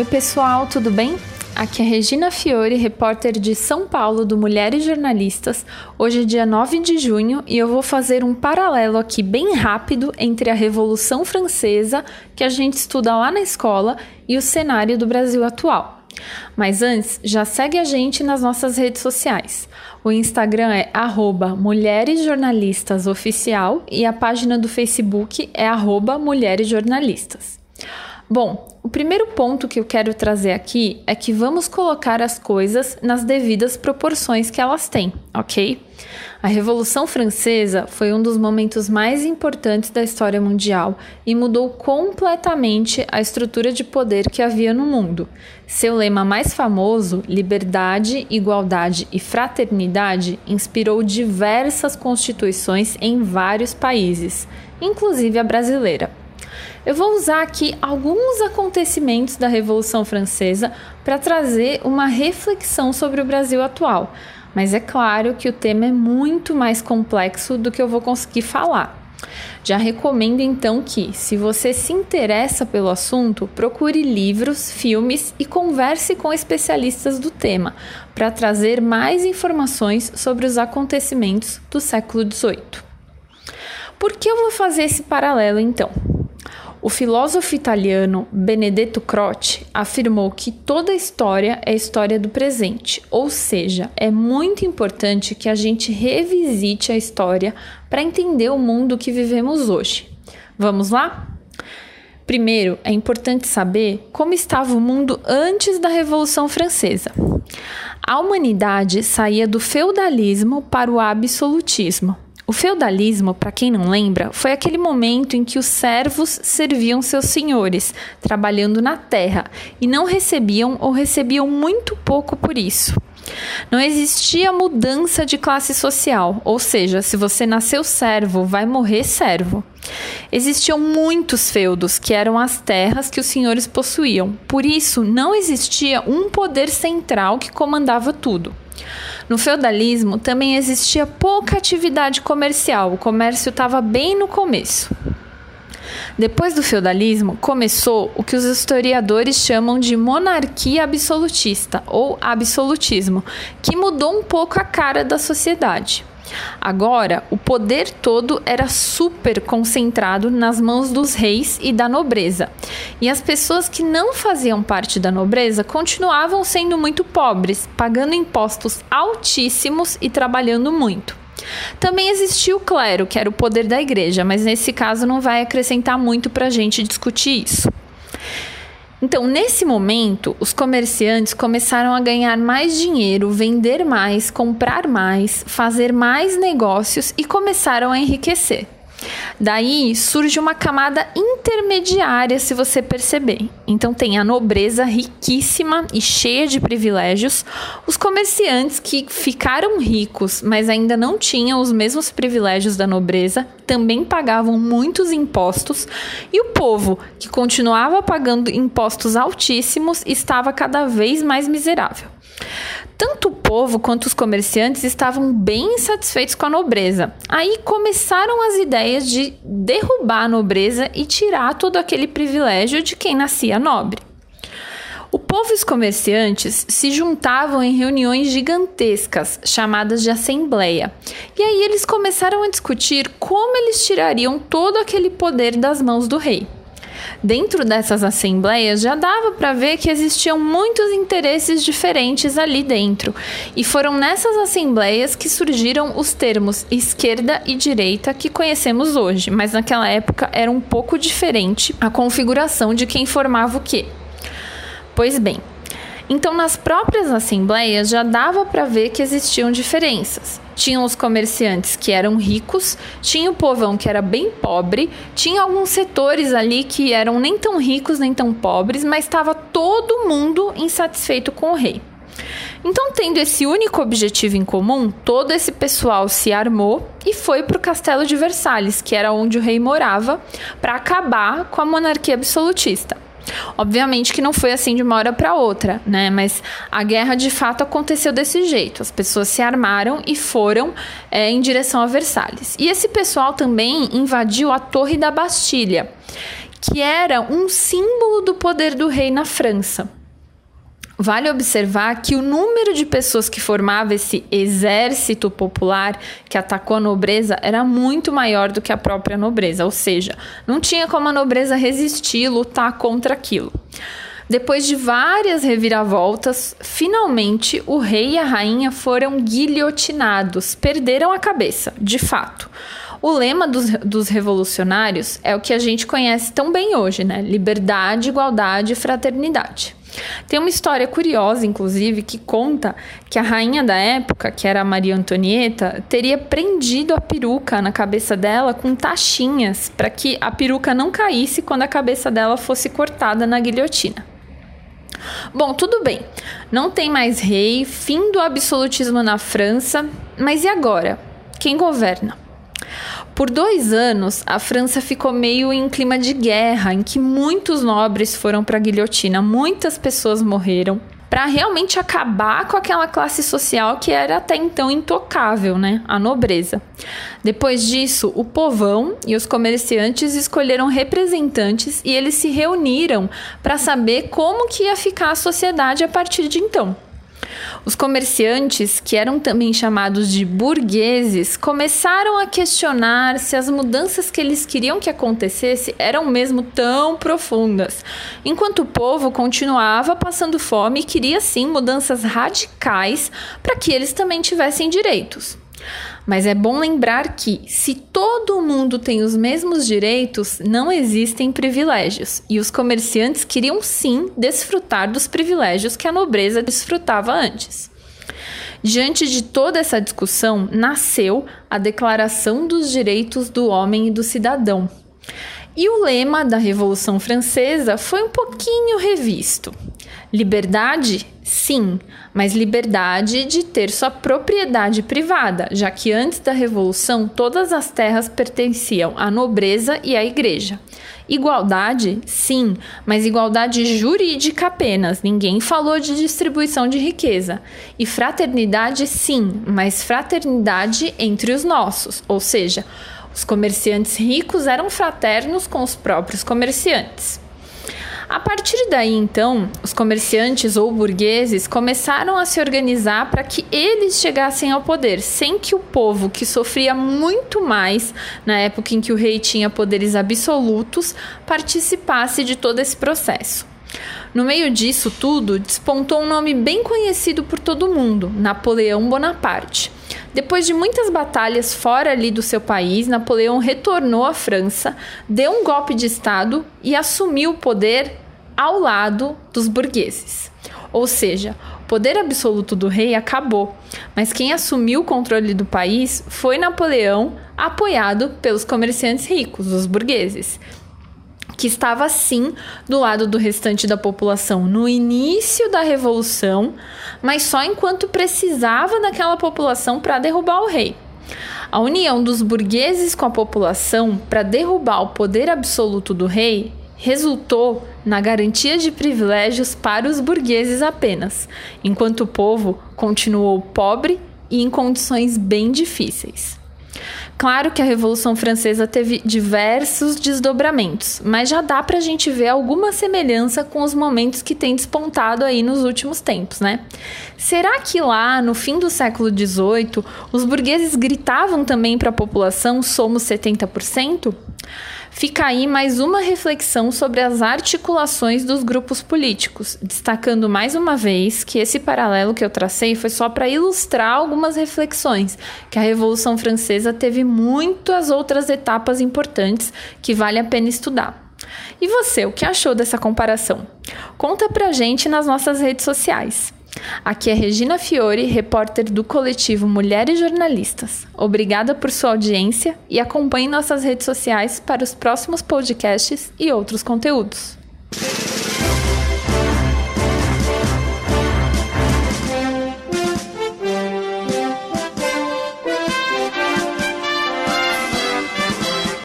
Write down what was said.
Oi, pessoal, tudo bem? Aqui é Regina Fiore, repórter de São Paulo do Mulheres Jornalistas. Hoje é dia 9 de junho e eu vou fazer um paralelo aqui bem rápido entre a Revolução Francesa, que a gente estuda lá na escola, e o cenário do Brasil atual. Mas antes, já segue a gente nas nossas redes sociais. O Instagram é Mulheres Jornalistas Oficial e a página do Facebook é Mulheres Jornalistas. Bom, o primeiro ponto que eu quero trazer aqui é que vamos colocar as coisas nas devidas proporções que elas têm, ok? A Revolução Francesa foi um dos momentos mais importantes da história mundial e mudou completamente a estrutura de poder que havia no mundo. Seu lema mais famoso, liberdade, igualdade e fraternidade, inspirou diversas constituições em vários países, inclusive a brasileira. Eu vou usar aqui alguns acontecimentos da Revolução Francesa para trazer uma reflexão sobre o Brasil atual, mas é claro que o tema é muito mais complexo do que eu vou conseguir falar. Já recomendo então que, se você se interessa pelo assunto, procure livros, filmes e converse com especialistas do tema para trazer mais informações sobre os acontecimentos do século XVIII. Por que eu vou fazer esse paralelo então? O filósofo italiano Benedetto Croce afirmou que toda história é história do presente, ou seja, é muito importante que a gente revisite a história para entender o mundo que vivemos hoje. Vamos lá? Primeiro, é importante saber como estava o mundo antes da Revolução Francesa. A humanidade saía do feudalismo para o absolutismo. O feudalismo, para quem não lembra, foi aquele momento em que os servos serviam seus senhores, trabalhando na terra, e não recebiam ou recebiam muito pouco por isso. Não existia mudança de classe social, ou seja, se você nasceu servo, vai morrer servo. Existiam muitos feudos, que eram as terras que os senhores possuíam. Por isso, não existia um poder central que comandava tudo. No feudalismo também existia pouca atividade comercial, o comércio estava bem no começo. Depois do feudalismo, começou o que os historiadores chamam de monarquia absolutista ou absolutismo, que mudou um pouco a cara da sociedade. Agora, o poder todo era super concentrado nas mãos dos reis e da nobreza. E as pessoas que não faziam parte da nobreza continuavam sendo muito pobres, pagando impostos altíssimos e trabalhando muito. Também existia o clero, que era o poder da igreja, mas nesse caso não vai acrescentar muito para a gente discutir isso. Então, nesse momento, os comerciantes começaram a ganhar mais dinheiro, vender mais, comprar mais, fazer mais negócios e começaram a enriquecer. Daí surge uma camada intermediária, se você perceber. Então tem a nobreza riquíssima e cheia de privilégios, os comerciantes que ficaram ricos, mas ainda não tinham os mesmos privilégios da nobreza, também pagavam muitos impostos, e o povo, que continuava pagando impostos altíssimos, estava cada vez mais miserável. Tanto povo quanto os comerciantes estavam bem insatisfeitos com a nobreza. Aí começaram as ideias de derrubar a nobreza e tirar todo aquele privilégio de quem nascia nobre. O povo e os comerciantes se juntavam em reuniões gigantescas, chamadas de assembleia. E aí eles começaram a discutir como eles tirariam todo aquele poder das mãos do rei. Dentro dessas assembleias já dava para ver que existiam muitos interesses diferentes ali dentro, e foram nessas assembleias que surgiram os termos esquerda e direita que conhecemos hoje, mas naquela época era um pouco diferente a configuração de quem formava o quê. Pois bem, então, nas próprias assembleias já dava para ver que existiam diferenças. Tinham os comerciantes que eram ricos, tinha o povão que era bem pobre, tinha alguns setores ali que eram nem tão ricos nem tão pobres, mas estava todo mundo insatisfeito com o rei. Então, tendo esse único objetivo em comum, todo esse pessoal se armou e foi para o castelo de Versalhes, que era onde o rei morava, para acabar com a monarquia absolutista. Obviamente que não foi assim de uma hora para outra, né? Mas a guerra de fato aconteceu desse jeito. As pessoas se armaram e foram é, em direção a Versalhes. E esse pessoal também invadiu a Torre da Bastilha que era um símbolo do poder do rei na França. Vale observar que o número de pessoas que formava esse exército popular que atacou a nobreza era muito maior do que a própria nobreza, ou seja, não tinha como a nobreza resistir, lutar contra aquilo. Depois de várias reviravoltas, finalmente o rei e a rainha foram guilhotinados, perderam a cabeça, de fato. O lema dos, dos, revolucionários é o que a gente conhece tão bem hoje, né? Liberdade, igualdade e fraternidade. Tem uma história curiosa, inclusive, que conta que a rainha da época, que era Maria Antonieta, teria prendido a peruca na cabeça dela com tachinhas para que a peruca não caísse quando a cabeça dela fosse cortada na guilhotina. Bom, tudo bem. Não tem mais rei, fim do absolutismo na França, mas e agora? Quem governa? Por dois anos, a França ficou meio em clima de guerra, em que muitos nobres foram para a guilhotina, muitas pessoas morreram, para realmente acabar com aquela classe social que era até então intocável, né? A nobreza. Depois disso, o povão e os comerciantes escolheram representantes e eles se reuniram para saber como que ia ficar a sociedade a partir de então. Os comerciantes, que eram também chamados de burgueses, começaram a questionar se as mudanças que eles queriam que acontecesse eram mesmo tão profundas, enquanto o povo continuava passando fome e queria sim mudanças radicais para que eles também tivessem direitos. Mas é bom lembrar que, se todo mundo tem os mesmos direitos, não existem privilégios, e os comerciantes queriam sim desfrutar dos privilégios que a nobreza desfrutava antes. Diante de toda essa discussão, nasceu a Declaração dos Direitos do Homem e do Cidadão. E o lema da Revolução Francesa foi um pouquinho revisto. Liberdade? Sim, mas liberdade de ter sua propriedade privada, já que antes da Revolução todas as terras pertenciam à nobreza e à igreja. Igualdade? Sim, mas igualdade jurídica apenas, ninguém falou de distribuição de riqueza. E fraternidade? Sim, mas fraternidade entre os nossos, ou seja, os comerciantes ricos eram fraternos com os próprios comerciantes. A partir daí, então, os comerciantes ou burgueses começaram a se organizar para que eles chegassem ao poder, sem que o povo, que sofria muito mais na época em que o rei tinha poderes absolutos, participasse de todo esse processo. No meio disso tudo, despontou um nome bem conhecido por todo mundo: Napoleão Bonaparte. Depois de muitas batalhas fora ali do seu país, Napoleão retornou à França, deu um golpe de Estado e assumiu o poder ao lado dos burgueses. Ou seja, o poder absoluto do rei acabou, mas quem assumiu o controle do país foi Napoleão, apoiado pelos comerciantes ricos, os burgueses que estava sim do lado do restante da população no início da revolução, mas só enquanto precisava daquela população para derrubar o rei. A união dos burgueses com a população para derrubar o poder absoluto do rei resultou na garantia de privilégios para os burgueses apenas, enquanto o povo continuou pobre e em condições bem difíceis. Claro que a Revolução Francesa teve diversos desdobramentos, mas já dá para a gente ver alguma semelhança com os momentos que tem despontado aí nos últimos tempos, né? Será que lá, no fim do século XVIII, os burgueses gritavam também para a população somos 70%? Fica aí mais uma reflexão sobre as articulações dos grupos políticos, destacando mais uma vez que esse paralelo que eu tracei foi só para ilustrar algumas reflexões, que a Revolução Francesa teve muitas outras etapas importantes que vale a pena estudar. E você, o que achou dessa comparação? Conta pra gente nas nossas redes sociais. Aqui é Regina Fiore, repórter do coletivo Mulheres Jornalistas. Obrigada por sua audiência e acompanhe nossas redes sociais para os próximos podcasts e outros conteúdos.